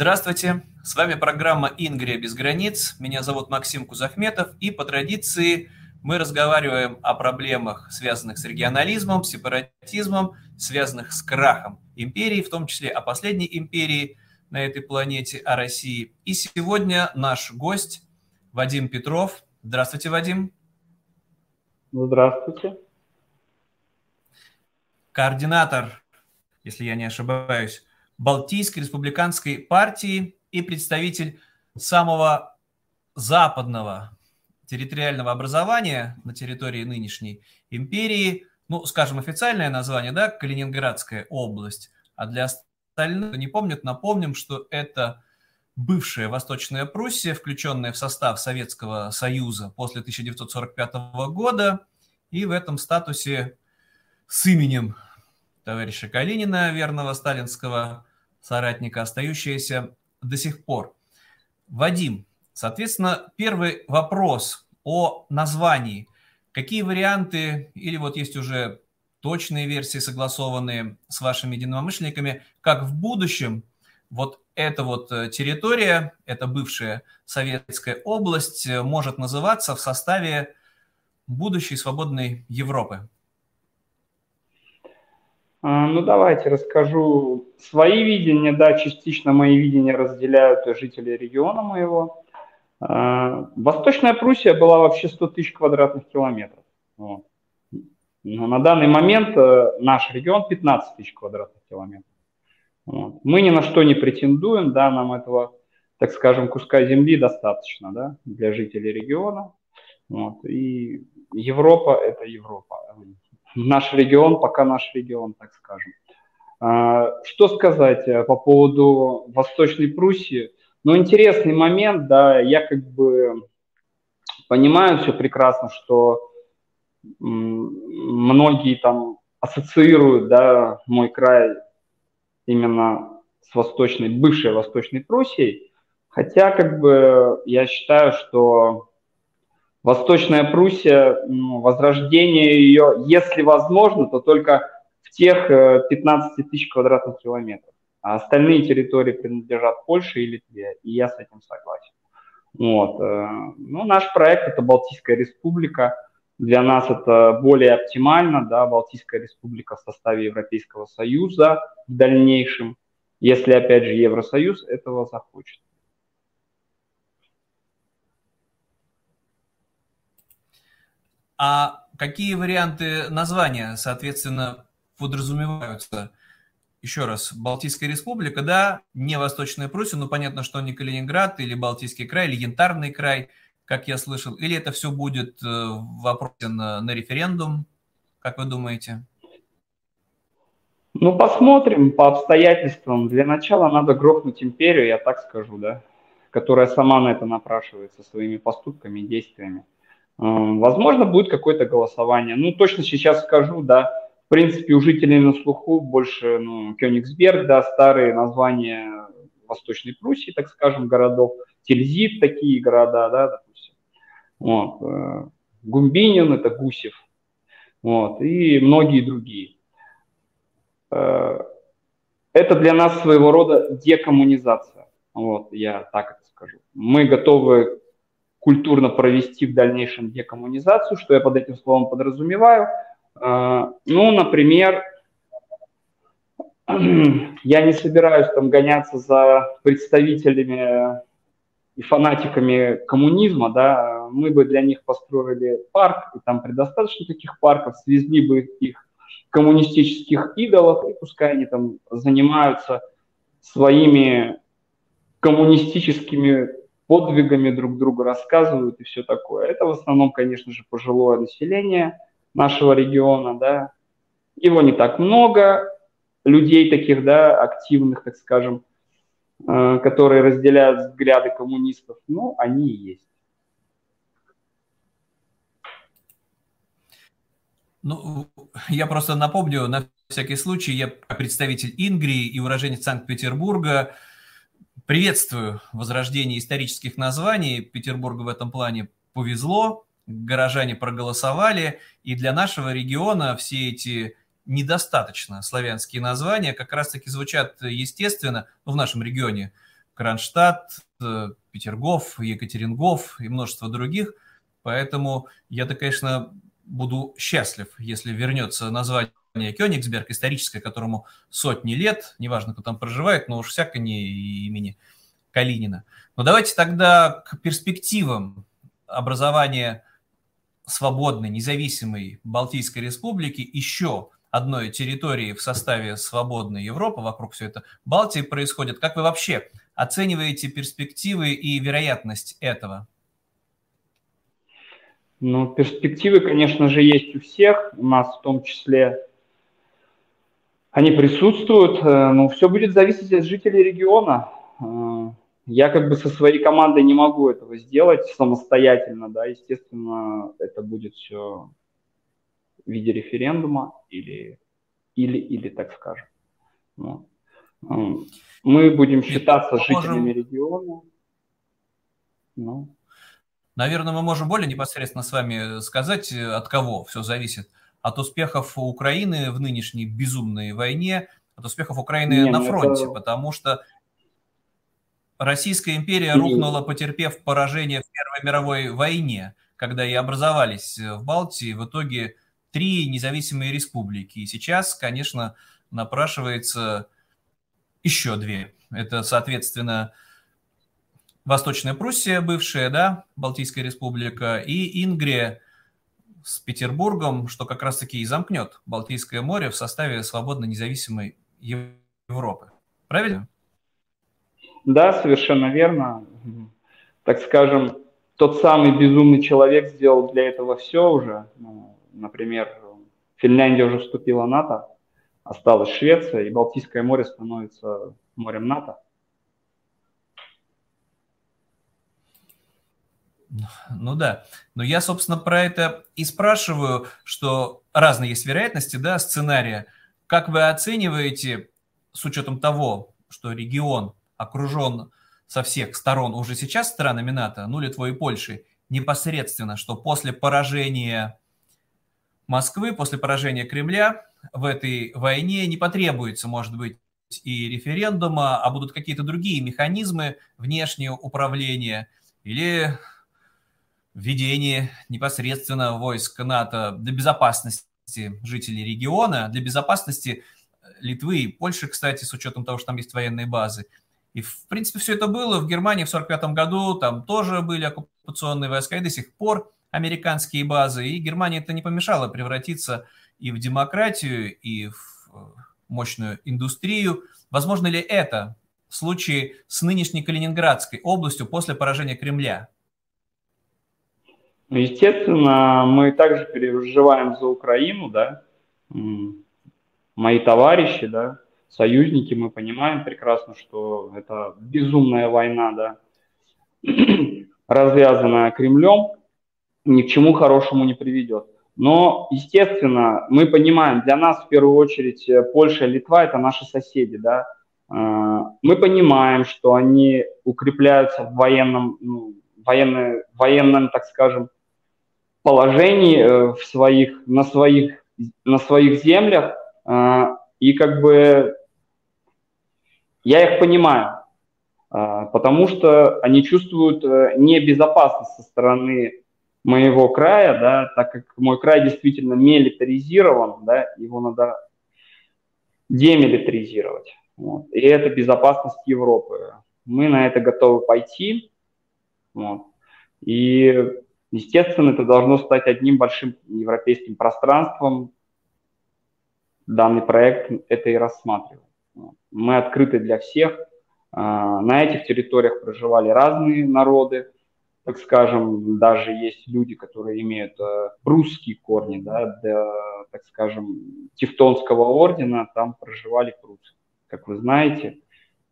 Здравствуйте, с вами программа «Ингрия без границ». Меня зовут Максим Кузахметов, и по традиции мы разговариваем о проблемах, связанных с регионализмом, сепаратизмом, связанных с крахом империи, в том числе о последней империи на этой планете, о России. И сегодня наш гость Вадим Петров. Здравствуйте, Вадим. Здравствуйте. Координатор, если я не ошибаюсь, Балтийской республиканской партии и представитель самого западного территориального образования на территории нынешней империи, ну, скажем, официальное название, да, Калининградская область, а для остальных, не помнят, напомним, что это бывшая Восточная Пруссия, включенная в состав Советского Союза после 1945 года, и в этом статусе с именем товарища Калинина, верного сталинского соратника, остающаяся до сих пор. Вадим, соответственно, первый вопрос о названии. Какие варианты, или вот есть уже точные версии, согласованные с вашими единомышленниками, как в будущем вот эта вот э, территория, эта бывшая советская область э, может называться в составе будущей свободной Европы? А, ну, давайте расскажу свои видения. Да, частично мои видения разделяют жители региона моего. А, Восточная Пруссия была вообще 100 тысяч квадратных километров. Но на данный момент э, наш регион 15 тысяч квадратных километров. Мы ни на что не претендуем, да, нам этого, так скажем, куска земли достаточно, да, для жителей региона. Вот. И Европа – это Европа наш регион, пока наш регион, так скажем. А, что сказать э, по поводу Восточной Пруссии? Ну, интересный момент, да, я как бы понимаю все прекрасно, что многие там ассоциируют, да, мой край именно с Восточной, бывшей Восточной Пруссией, хотя как бы я считаю, что Восточная Пруссия, возрождение ее, если возможно, то только в тех 15 э, тысяч квадратных километров. А остальные территории принадлежат Польше и Литве, и я с этим согласен. Вот. Э, ну, наш проект – это Балтийская республика. Для нас это более оптимально, да, Балтийская республика в составе Европейского Союза в дальнейшем, если, опять же, Евросоюз этого захочет. А какие варианты названия, соответственно, подразумеваются? Еще раз, Балтийская республика, да, не Восточная Пруссия, но понятно, что не Калининград или Балтийский край, или Янтарный край, как я слышал, или это все будет э, в вопросе на, на референдум, как вы думаете? Ну, посмотрим по обстоятельствам. Для начала надо грохнуть империю, я так скажу, да, которая сама на это напрашивается своими поступками и действиями. Возможно, будет какое-то голосование. Ну, точно сейчас скажу, да, в принципе, у жителей на слуху больше, ну, Кёнигсберг, да, старые названия Восточной Пруссии, так скажем, городов, Тильзит, такие города, да, допустим. Вот. Э, Гумбинин, это Гусев, вот, и многие другие. Э, это для нас своего рода декоммунизация, вот, я так это скажу. Мы готовы культурно провести в дальнейшем декоммунизацию. Что я под этим словом подразумеваю? А, ну, например, я не собираюсь там гоняться за представителями и фанатиками коммунизма, да, мы бы для них построили парк, и там предостаточно таких парков, свезли бы их коммунистических идолов, и пускай они там занимаются своими коммунистическими подвигами друг другу рассказывают и все такое. Это в основном, конечно же, пожилое население нашего региона, да. Его не так много, людей таких, да, активных, так скажем, э, которые разделяют взгляды коммунистов, но они и есть. Ну, я просто напомню, на всякий случай, я представитель Ингрии и уроженец Санкт-Петербурга, Приветствую возрождение исторических названий. Петербургу в этом плане повезло, горожане проголосовали, и для нашего региона все эти недостаточно славянские названия как раз-таки звучат естественно ну, в нашем регионе. Кронштадт, э, Петергоф, Екатерингоф и множество других. Поэтому я-то, конечно, буду счастлив, если вернется название Кёнигсберг, историческое, которому сотни лет, неважно, кто там проживает, но уж всяко не имени Калинина. Но давайте тогда к перспективам образования свободной, независимой Балтийской республики еще одной территории в составе свободной Европы, вокруг все это Балтии происходит. Как вы вообще оцениваете перспективы и вероятность этого? Ну, перспективы, конечно же, есть у всех, у нас в том числе они присутствуют, э, но все будет зависеть от жителей региона. Э, я как бы со своей командой не могу этого сделать самостоятельно, да, естественно, это будет все в виде референдума или, или, или так скажем. Вот. Мы будем считаться мы жителями можем... региона. Ну. Наверное, мы можем более непосредственно с вами сказать, от кого все зависит. От успехов Украины в нынешней безумной войне, от успехов Украины Не, на ну фронте, это... потому что Российская империя рухнула, потерпев поражение в Первой мировой войне, когда и образовались в Балтии в итоге три независимые республики. И сейчас, конечно, напрашивается еще две. Это, соответственно, Восточная Пруссия, бывшая, да, Балтийская республика, и Ингрия с Петербургом, что как раз-таки и замкнет Балтийское море в составе свободно независимой Европы. Правильно? Да, совершенно верно. Так скажем, тот самый безумный человек сделал для этого все уже. Ну, например, Финляндия уже вступила в НАТО, осталась Швеция, и Балтийское море становится морем НАТО. Ну да, но я, собственно, про это и спрашиваю, что разные есть вероятности, да, сценария. Как вы оцениваете, с учетом того, что регион окружен со всех сторон уже сейчас странами НАТО, ну, Литвой и Польшей, непосредственно, что после поражения Москвы, после поражения Кремля, в этой войне не потребуется, может быть, и референдума, а будут какие-то другие механизмы внешнего управления или введение непосредственно войск НАТО для безопасности жителей региона, для безопасности Литвы и Польши, кстати, с учетом того, что там есть военные базы. И, в принципе, все это было в Германии в 1945 году, там тоже были оккупационные войска, и до сих пор американские базы, и Германии это не помешало превратиться и в демократию, и в э, мощную индустрию. Возможно ли это в случае с нынешней Калининградской областью после поражения Кремля? Естественно, мы также переживаем за Украину, да, мои товарищи, да, союзники, мы понимаем прекрасно, что это безумная война, да, развязанная Кремлем, ни к чему хорошему не приведет. Но, естественно, мы понимаем, для нас в первую очередь э, Польша и Литва – это наши соседи, да. Э, мы понимаем, что они укрепляются в военном, ну, военной, военном, так скажем, положении э, в своих, на, своих, на своих землях. И как бы я их понимаю, потому что они чувствуют небезопасность со стороны моего края, да, так как мой край действительно милитаризирован, да, его надо демилитаризировать. Вот. И это безопасность Европы. Мы на это готовы пойти. Вот. И, естественно, это должно стать одним большим европейским пространством. Данный проект это и рассматривает. Вот. Мы открыты для всех. А, на этих территориях проживали разные народы так скажем, даже есть люди, которые имеют прусские корни, да, до, так скажем, Тевтонского ордена, там проживали прусы, как вы знаете.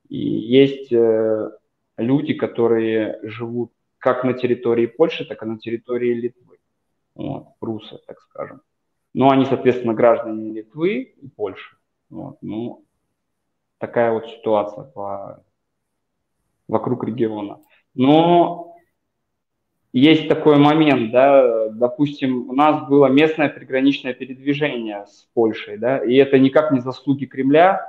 И есть э, люди, которые живут как на территории Польши, так и на территории Литвы. Вот, прусы, так скажем. Но они, соответственно, граждане Литвы и Польши. Вот, ну, такая вот ситуация по, вокруг региона. Но есть такой момент, да, допустим, у нас было местное приграничное передвижение с Польшей, да, и это никак не заслуги Кремля,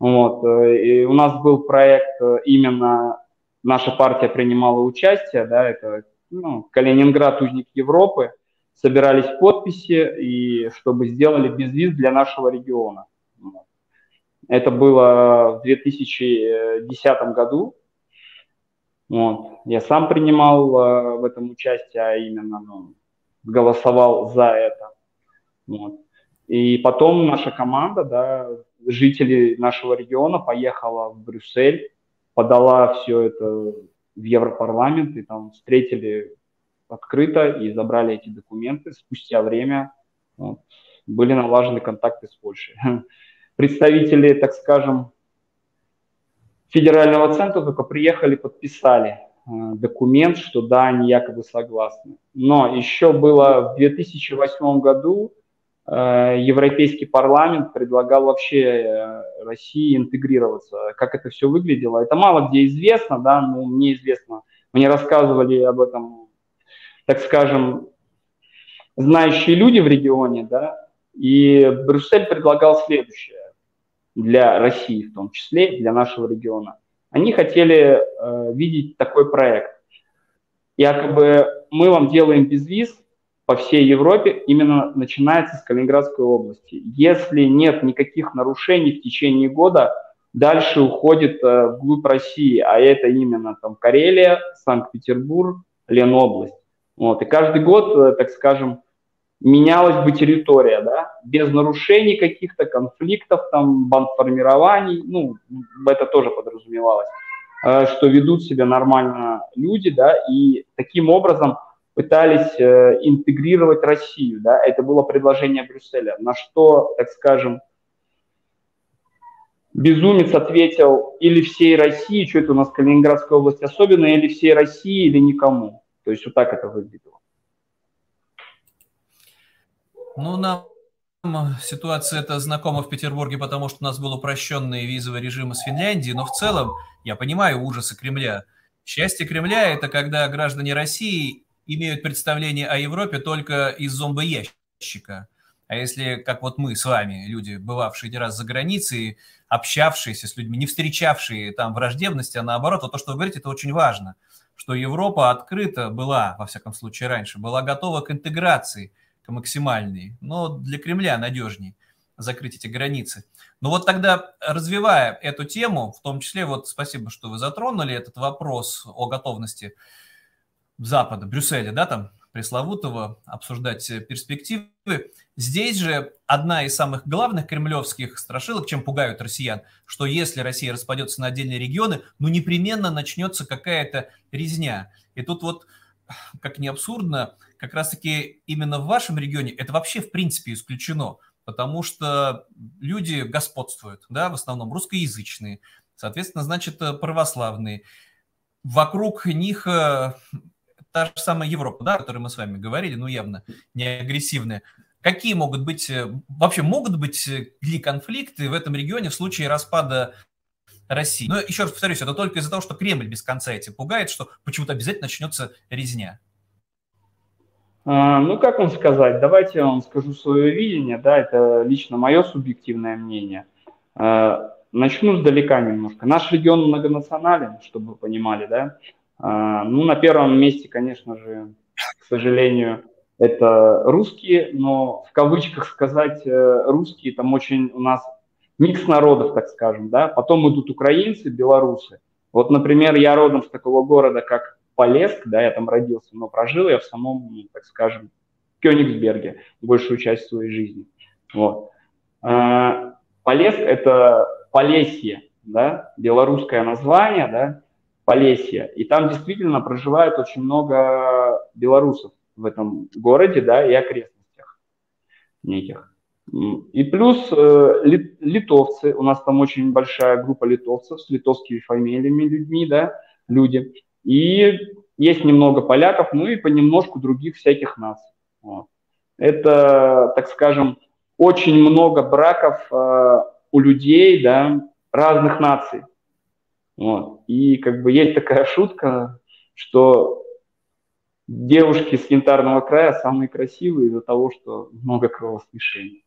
Вот. И у нас был проект именно, наша партия принимала участие, да, это ну, Калининград, узник Европы, собирались подписи, и чтобы сделали безвиз для нашего региона. Это было в 2010 году. Вот. Я сам принимал э, в этом участие, а именно ну, голосовал за это. Вот. И потом наша команда, да, жители нашего региона поехала в Брюссель, подала все это в Европарламент, и там встретили открыто и забрали эти документы. Спустя время вот, были налажены контакты с Польшей. Представители, так скажем, федерального центра только приехали, подписали э, документ, что да, они якобы согласны. Но еще было в 2008 году Европейский парламент предлагал вообще э, России интегрироваться. Как это все выглядело, это мало где известно, да, но мне известно. Мне рассказывали об этом, так скажем, знающие люди в регионе, да, и Брюссель предлагал следующее для России в том числе, для нашего региона. Они хотели э, видеть такой проект. Якобы мы вам делаем безвиз по всей Европе, именно начинается с Калининградской области. Если нет никаких нарушений в течение года, дальше уходит э, вглубь России, а это именно там Карелия, Санкт-Петербург, Ленобласть. Вот. И каждый год, э, так скажем, менялась бы территория, да, без нарушений каких-то, конфликтов, там, бандформирований, ну, это тоже подразумевалось, э, что ведут себя нормально люди, да, и таким образом пытались э, интегрировать Россию, да, это было предложение Брюсселя, на что, так скажем, Безумец ответил или всей России, что это у нас Калининградская область особенно, или всей России, или никому. То есть вот так это выглядело. Ну, нам ситуация эта знакома в Петербурге, потому что у нас был упрощенный визовый режим из Финляндии, но в целом я понимаю ужасы Кремля. Счастье Кремля – это когда граждане России имеют представление о Европе только из зомбоящика. А если, как вот мы с вами, люди, бывавшие не раз за границей, общавшиеся с людьми, не встречавшие там враждебности, а наоборот, вот то, что вы говорите, это очень важно, что Европа открыта была, во всяком случае раньше, была готова к интеграции – максимальный, но для Кремля надежней закрыть эти границы. Но вот тогда, развивая эту тему, в том числе, вот спасибо, что вы затронули этот вопрос о готовности Запада, Брюсселя, да, там, пресловутого, обсуждать перспективы. Здесь же одна из самых главных кремлевских страшилок, чем пугают россиян, что если Россия распадется на отдельные регионы, ну непременно начнется какая-то резня. И тут вот, как не абсурдно, как раз-таки именно в вашем регионе это вообще в принципе исключено, потому что люди господствуют, да, в основном русскоязычные, соответственно, значит, э, православные. Вокруг них э, та же самая Европа, да, о которой мы с вами говорили, ну, явно не агрессивная. Какие могут быть, э, вообще могут быть ли конфликты в этом регионе в случае распада России? Но еще раз повторюсь, это только из-за того, что Кремль без конца эти пугает, что почему-то обязательно начнется резня. А, ну, как вам сказать, давайте я вам скажу свое видение, да, это лично мое субъективное мнение. А, начну сдалека немножко. Наш регион многонационален, чтобы вы понимали, да. А, ну, на первом месте, конечно же, к сожалению, это русские, но в кавычках сказать э, русские, там очень у нас микс народов, так скажем, да. Потом идут украинцы, белорусы. Вот, например, я родом с такого города, как Полеск, да, я там родился, но прожил я в самом, так скажем, Кёнигсберге большую часть своей жизни. Вот. А, Полеск – это Полесье, да, белорусское название, да, Полесье. И там действительно проживает очень много белорусов в этом городе, да, и окрестностях неких. И плюс э, литовцы, у нас там очень большая группа литовцев с литовскими фамилиями людьми, да, люди. И есть немного поляков, ну и понемножку других всяких наций. Вот. Это, так скажем, очень много браков э, у людей, да, разных наций. Вот. И как бы есть такая шутка, что девушки с янтарного края самые красивые из-за того, что много кровосмешений.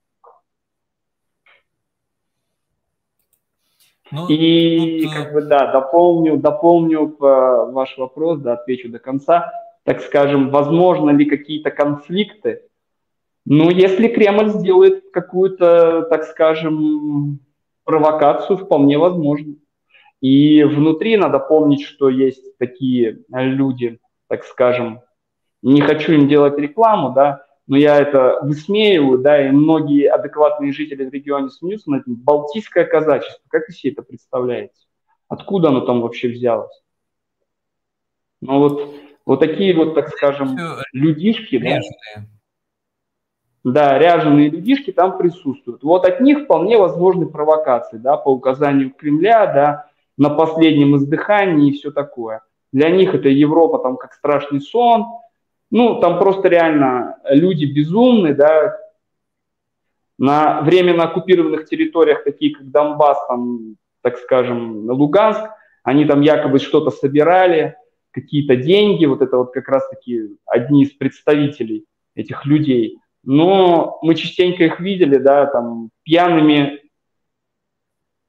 Ну, и. Э, как бы да, дополню, дополню ваш вопрос, да, отвечу до конца. Так скажем, возможно ли какие-то конфликты? Ну, если Кремль сделает какую-то, так скажем, провокацию, вполне возможно. И внутри надо помнить, что есть такие люди, так скажем, не хочу им делать рекламу, да, но я это высмеиваю, да, и многие адекватные жители в регионе смеются над этим. Балтийское казачество, как вы себе это представляете? Откуда оно там вообще взялось? Ну вот, вот такие вот, так скажем, людишки, да, да, ряженые людишки там присутствуют. Вот от них вполне возможны провокации, да, по указанию Кремля, да, на последнем издыхании и все такое. Для них это Европа там как страшный сон, ну, там просто реально люди безумны, да, на временно оккупированных территориях, такие как Донбасс, там, так скажем, Луганск, они там якобы что-то собирали, какие-то деньги, вот это вот как раз-таки одни из представителей этих людей. Но мы частенько их видели, да, там, пьяными,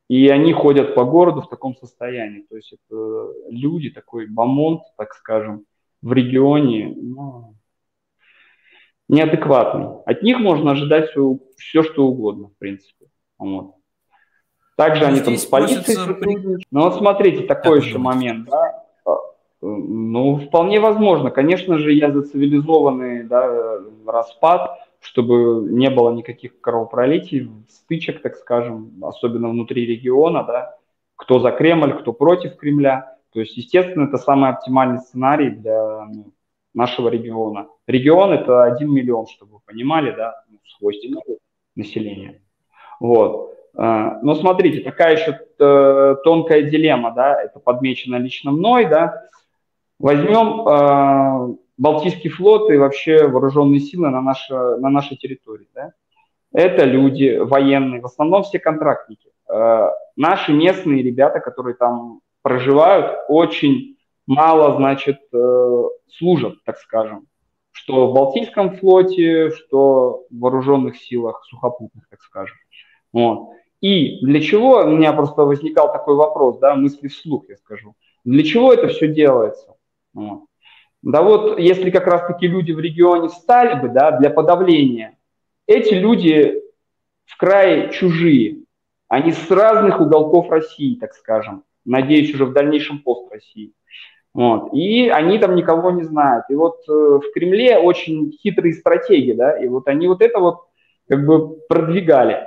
и они ходят по городу в таком состоянии. То есть это люди, такой бомонд, так скажем, в регионе ну, неадекватный. От них можно ожидать все, все что угодно, в принципе. Вот. Также они там с полицией сотрудничают. Но вот смотрите, такой еще момент, да. А, ну, вполне возможно. Конечно же, я за цивилизованный да, распад, чтобы не было никаких кровопролитий, стычек, так скажем, особенно внутри региона, да, кто за Кремль, кто против Кремля. То есть, естественно, это самый оптимальный сценарий для ну, нашего региона. Регион – это 1 миллион, чтобы вы понимали, да, ну, с хвостиком населения. Вот. А, но смотрите, такая еще э, тонкая дилемма, да, это подмечено лично мной, да. Возьмем э, Балтийский флот и вообще вооруженные силы на, наше, на нашей территории, да. Это люди военные, в основном все контрактники. Э, наши местные ребята, которые там проживают, очень мало, значит, э, служат, так скажем, что в Балтийском флоте, что в вооруженных силах сухопутных, так скажем. Вот. И для чего, у меня просто возникал такой вопрос, да, мысли вслух, я скажу, для чего это все делается? Вот. Да вот, если как раз-таки люди в регионе встали бы, да, для подавления, эти люди в крае чужие, они с разных уголков России, так скажем надеюсь, уже в дальнейшем пост России. Вот. И они там никого не знают. И вот э, в Кремле очень хитрые стратегии, да, и вот они вот это вот как бы продвигали.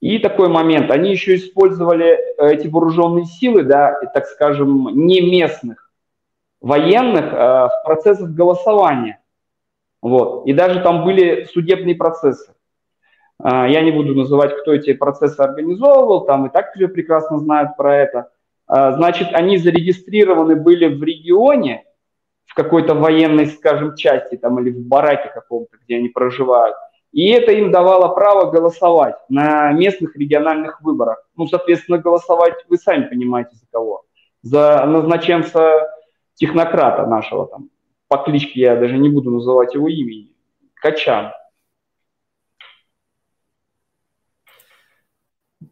И такой момент, они еще использовали э, эти вооруженные силы, да, так скажем, не местных военных э, в процессах голосования. Вот. И даже там были судебные процессы. А, я не буду называть, кто эти процессы организовывал, там и так все прекрасно знают про это. А, значит, они зарегистрированы были в регионе, в какой-то военной, скажем, части там или в бараке каком-то, где они проживают. И это им давало право голосовать на местных региональных выборах. Ну, соответственно, голосовать вы сами понимаете за кого. За назначенца технократа нашего там. По кличке я даже не буду называть его имени. Качан.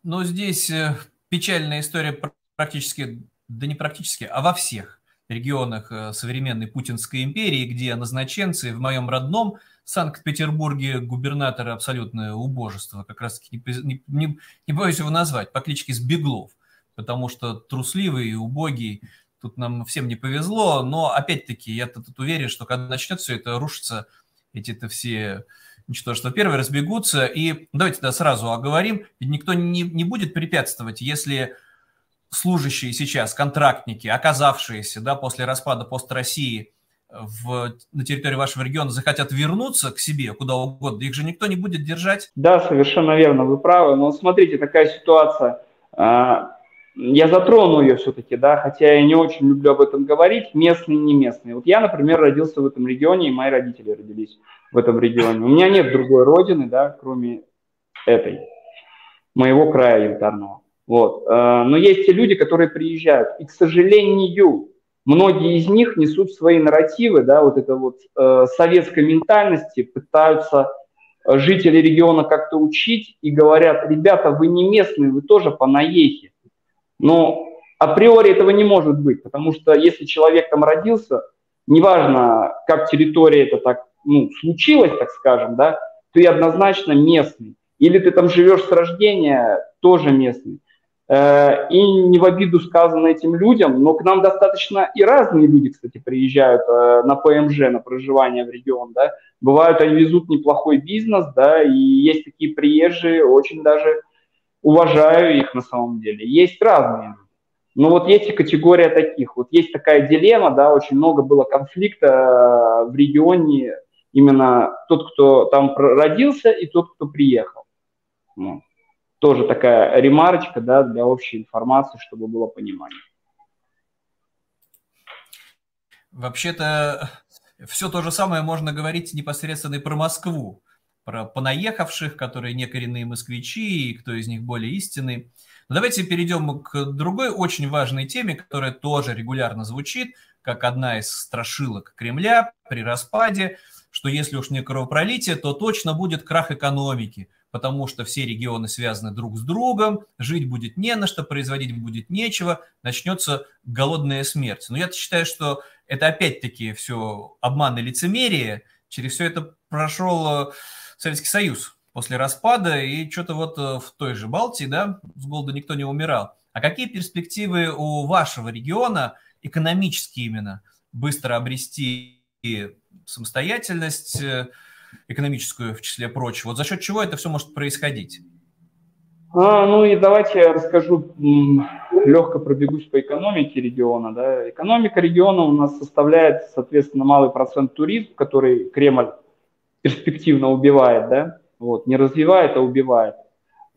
Но здесь э, печальная история практически, да не практически, а во всех регионах э, современной Путинской империи, где назначенцы в моем родном Санкт-Петербурге губернаторы абсолютное убожество, как раз таки не, не, не боюсь его назвать, по кличке Сбеглов, потому что трусливый и убогий, тут нам всем не повезло, но опять-таки я тут уверен, что когда начнет все это рушиться, эти-то все ничтожество первые разбегутся. И давайте тогда сразу оговорим, ведь никто не, не будет препятствовать, если служащие сейчас, контрактники, оказавшиеся да, после распада пост России в, на территории вашего региона захотят вернуться к себе куда угодно, их же никто не будет держать. Да, совершенно верно, вы правы. Но смотрите, такая ситуация. Я затрону ее все-таки, да, хотя я не очень люблю об этом говорить, местные не местные. Вот я, например, родился в этом регионе, и мои родители родились в этом регионе. У меня нет другой родины, да, кроме этой, моего края янтарного. Вот. Э, но есть те люди, которые приезжают, и, к сожалению, многие из них несут свои нарративы, да, вот это вот э, советской ментальности, пытаются жители региона как-то учить и говорят, ребята, вы не местные, вы тоже по наехе Но априори этого не может быть, потому что если человек там родился, неважно, как территория это так ну, случилось, так скажем, да, ты однозначно местный. Или ты там живешь с рождения, тоже местный. Э, и не в обиду сказано этим людям, но к нам достаточно и разные люди, кстати, приезжают э, на ПМЖ, на проживание в регион, да. Бывают, они везут неплохой бизнес, да, и есть такие приезжие, очень даже уважаю их на самом деле. Есть разные. Но вот есть и категория таких. Вот есть такая дилемма, да, очень много было конфликта э, в регионе именно тот, кто там родился, и тот, кто приехал. Ну, тоже такая ремарочка, да, для общей информации, чтобы было понимание. Вообще-то все то же самое можно говорить непосредственно и про Москву, про понаехавших, которые не коренные москвичи, и кто из них более истинный. Но давайте перейдем к другой очень важной теме, которая тоже регулярно звучит, как одна из страшилок Кремля при распаде – что если уж не кровопролитие, то точно будет крах экономики, потому что все регионы связаны друг с другом, жить будет не на что, производить будет нечего, начнется голодная смерть. Но я считаю, что это опять-таки все обман и лицемерие. Через все это прошел э, Советский Союз после распада, и что-то вот э, в той же Балтии, да, с голода никто не умирал. А какие перспективы у вашего региона, экономически именно, быстро обрести самостоятельность э, экономическую, в числе прочего. Вот за счет чего это все может происходить? А, ну и давайте я расскажу, легко пробегусь по экономике региона. Да. Экономика региона у нас составляет, соответственно, малый процент туризм, который Кремль перспективно убивает, да, вот, не развивает, а убивает.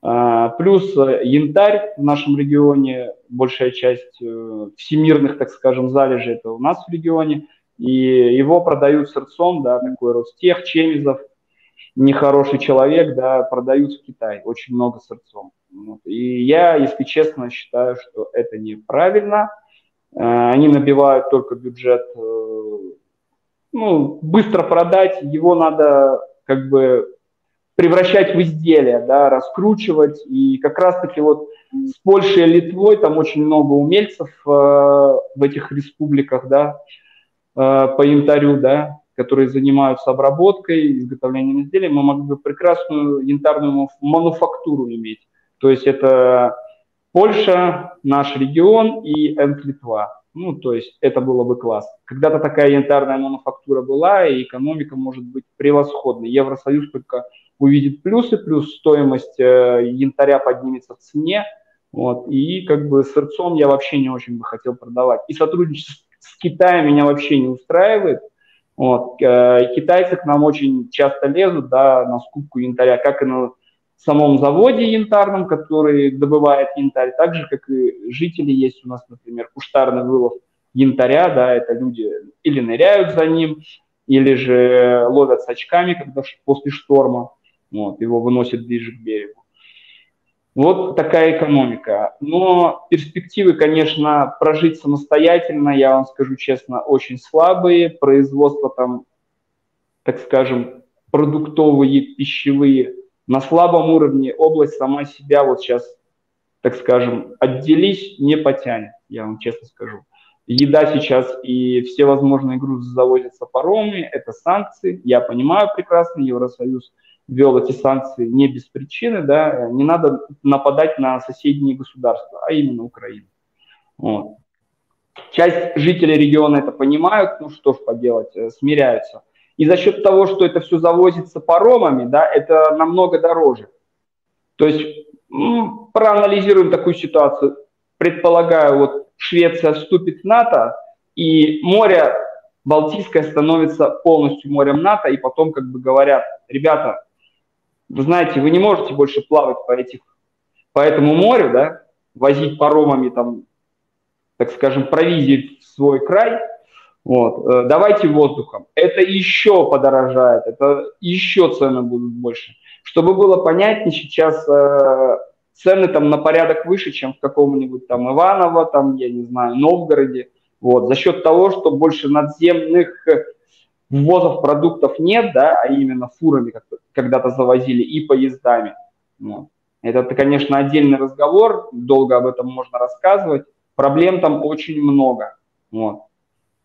А, плюс э, янтарь в нашем регионе, большая часть э, всемирных, так скажем, залежей это у нас в регионе – и его продают сырцом, да, такой Ростех, Чемизов, нехороший человек, да, продают в Китай, очень много сырцом. Вот. И я, если честно, считаю, что это неправильно. Э, они набивают только бюджет, э, ну, быстро продать, его надо как бы превращать в изделие, да, раскручивать. И как раз-таки вот с Польшей и Литвой там очень много умельцев э, в этих республиках, да, Э, по янтарю, да, которые занимаются обработкой, изготовлением изделий, мы могли бы прекрасную янтарную мануфактуру иметь. То есть это Польша, наш регион и Энт Литва. Ну, то есть это было бы класс. Когда-то такая янтарная мануфактура была, и экономика может быть превосходной. Евросоюз только увидит плюсы, плюс стоимость э, янтаря поднимется в цене. Вот, и как бы сырцом я вообще не очень бы хотел продавать. И сотрудничество с Китаем меня вообще не устраивает. Вот. Э, китайцы к нам очень часто лезут да, на скупку янтаря, как и на самом заводе янтарном, который добывает янтарь, так же, как и жители есть у нас, например, куштарный вылов янтаря, да, это люди или ныряют за ним, или же ловят с очками, когда после шторма, вот, его выносят ближе к берегу. Вот такая экономика. Но перспективы, конечно, прожить самостоятельно, я вам скажу честно, очень слабые. Производство там, так скажем, продуктовые, пищевые на слабом уровне. Область сама себя вот сейчас, так скажем, отделись, не потянет, я вам честно скажу. Еда сейчас и все возможные грузы завозятся паромами, это санкции. Я понимаю прекрасно, Евросоюз – ввел эти санкции не без причины, да, не надо нападать на соседние государства, а именно Украину. Вот. Часть жителей региона это понимают, ну что ж поделать, э, смиряются. И за счет того, что это все завозится паромами, да, это намного дороже. То есть проанализируем такую ситуацию. Предполагаю, вот Швеция вступит в НАТО, и море Балтийское становится полностью морем НАТО, и потом как бы говорят, ребята, вы знаете, вы не можете больше плавать по, этих, по этому морю, да, возить паромами, там, так скажем, провизии в свой край, вот, э, давайте воздухом. Это еще подорожает, это еще цены будут больше. Чтобы было понятнее, сейчас э, цены там на порядок выше, чем в каком-нибудь там Иваново, там, я не знаю, Новгороде. Вот, за счет того, что больше надземных ввозов продуктов нет, да, а именно фурами когда-то завозили и поездами. Вот. Это, конечно, отдельный разговор, долго об этом можно рассказывать. Проблем там очень много. Вот.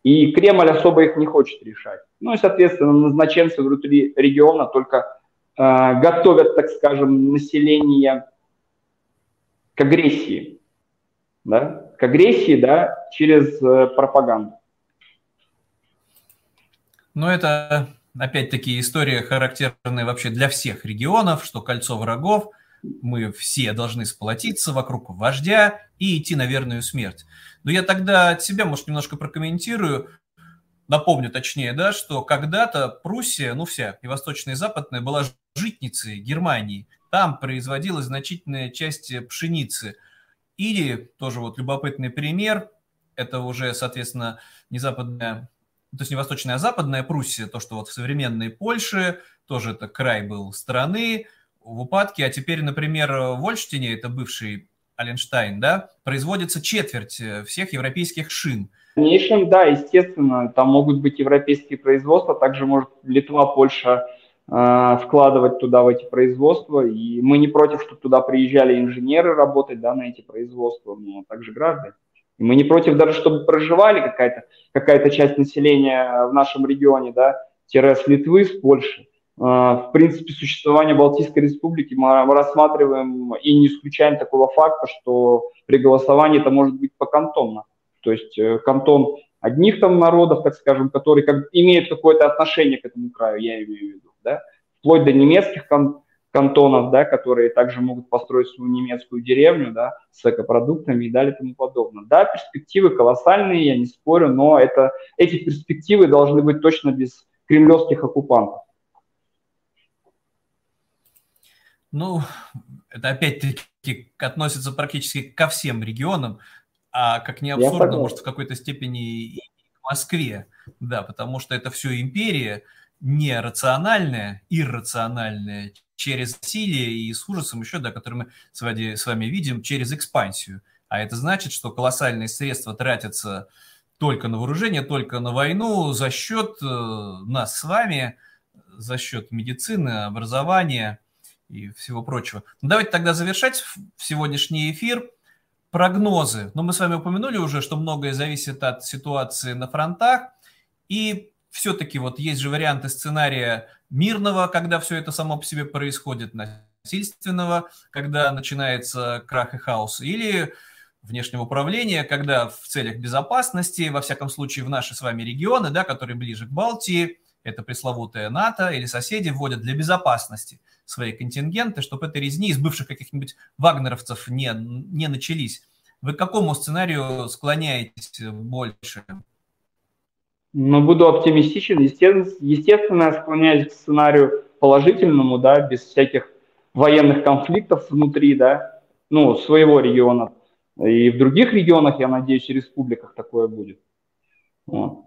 И Кремль особо их не хочет решать. Ну и, соответственно, назначенцы внутри региона только э, готовят, так скажем, население к агрессии. Да? К агрессии да, через э, пропаганду. Ну, это опять-таки история характерная вообще для всех регионов, что кольцо врагов, мы все должны сплотиться вокруг вождя и идти на верную смерть. Но я тогда от себя, может, немножко прокомментирую, напомню точнее, да, что когда-то Пруссия, ну вся, и восточная, и западная, была житницей Германии. Там производилась значительная часть пшеницы. Или, тоже вот любопытный пример, это уже, соответственно, не западная то есть не восточная, а западная Пруссия, то, что вот в современной Польше, тоже это край был страны в упадке, а теперь, например, в Ольштине, это бывший Аленштайн, да, производится четверть э, всех европейских шин. В дальнейшем, да, естественно, там могут быть европейские производства, также может Литва, Польша э, вкладывать туда в эти производства, и мы не против, чтобы туда приезжали инженеры работать, да, на эти производства, но также граждане. И мы не против даже, чтобы проживали какая-то какая часть населения в нашем регионе, да, тире с Литвы, с Польши. А, в принципе, существование Балтийской республики мы рассматриваем и не исключаем такого факта, что при голосовании это может быть покантонно. То есть э, кантон одних там народов, так скажем, которые как, имеют какое-то отношение к этому краю, я имею в виду, да, вплоть до немецких кан кантонов, да, которые также могут построить свою немецкую деревню, да, с экопродуктами и далее тому подобное. Да, перспективы колоссальные, я не спорю, но это, эти перспективы должны быть точно без кремлевских оккупантов. Ну, это опять-таки относится практически ко всем регионам, а как не абсурдно, может, в какой-то степени и к Москве, да, потому что это все империя, нерациональная, иррациональная, через насилие и с ужасом еще, да, который мы с вами, с вами видим, через экспансию. А это значит, что колоссальные средства тратятся только на вооружение, только на войну за счет э, нас с вами, за счет медицины, образования и всего прочего. Ну, давайте тогда завершать сегодняшний эфир. Прогнозы. Ну, мы с вами упомянули уже, что многое зависит от ситуации на фронтах. И все-таки вот есть же варианты сценария мирного, когда все это само по себе происходит, насильственного, когда начинается крах и хаос, или внешнего управления, когда в целях безопасности, во всяком случае в наши с вами регионы, да, которые ближе к Балтии, это пресловутая НАТО или соседи вводят для безопасности свои контингенты, чтобы этой резни из бывших каких-нибудь вагнеровцев не, не начались. Вы к какому сценарию склоняетесь больше? Но буду оптимистичен. Естественно, естественно, я склоняюсь к сценарию положительному, да, без всяких военных конфликтов внутри, да, ну, своего региона. И в других регионах, я надеюсь, и республиках такое будет. Вот.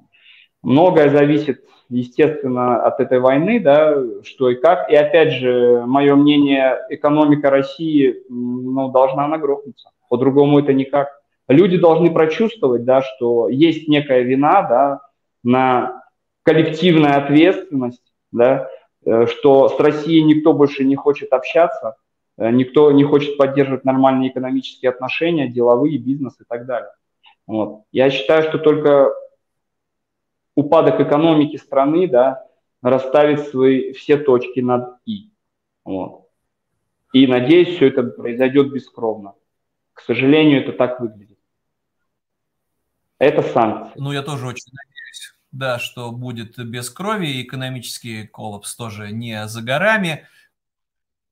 Многое зависит, естественно, от этой войны, да, что и как. И опять же, мое мнение, экономика России, ну, должна она грохнуться. По-другому это никак. Люди должны прочувствовать, да, что есть некая вина, да, на коллективную ответственность, да, э, что с Россией никто больше не хочет общаться, э, никто не хочет поддерживать нормальные экономические отношения, деловые, бизнес и так далее. Вот. Я считаю, что только упадок экономики страны да, расставит свои все точки над «и». Вот. И надеюсь, все это произойдет бескровно. К сожалению, это так выглядит. Это санкции. Ну, я тоже очень надеюсь да, что будет без крови, экономический коллапс тоже не за горами.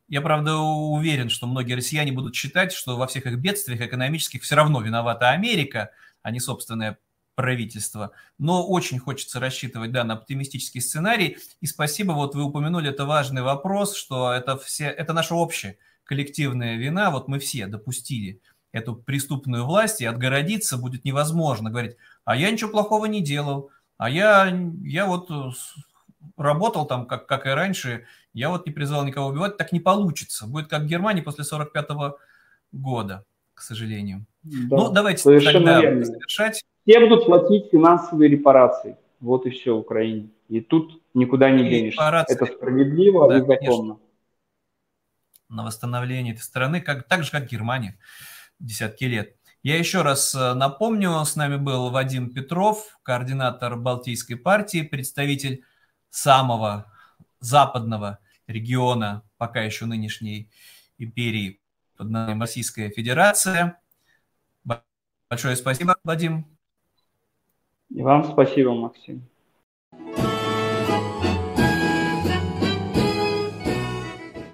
Я, правда, уверен, что многие россияне будут считать, что во всех их бедствиях экономических все равно виновата Америка, а не собственное правительство. Но очень хочется рассчитывать да, на оптимистический сценарий. И спасибо, вот вы упомянули, это важный вопрос, что это, все, это наша общая коллективная вина, вот мы все допустили эту преступную власть, и отгородиться будет невозможно. Говорить, а я ничего плохого не делал, а я, я вот э, работал там, как, как и раньше, я вот не призвал никого убивать, так не получится. Будет как в Германии после 45 -го года, к сожалению. Да, ну, давайте тогда верно. завершать. Все будут платить финансовые репарации. Вот и все в Украине. И тут никуда не денешься. Это справедливо да, и законно. на восстановление этой страны, как, так же, как Германия, десятки лет. Я еще раз э, напомню, с нами был Вадим Петров, координатор Балтийской партии, представитель самого западного региона, пока еще нынешней империи под названием Российская Федерация. Большое спасибо, Вадим. И вам спасибо, Максим.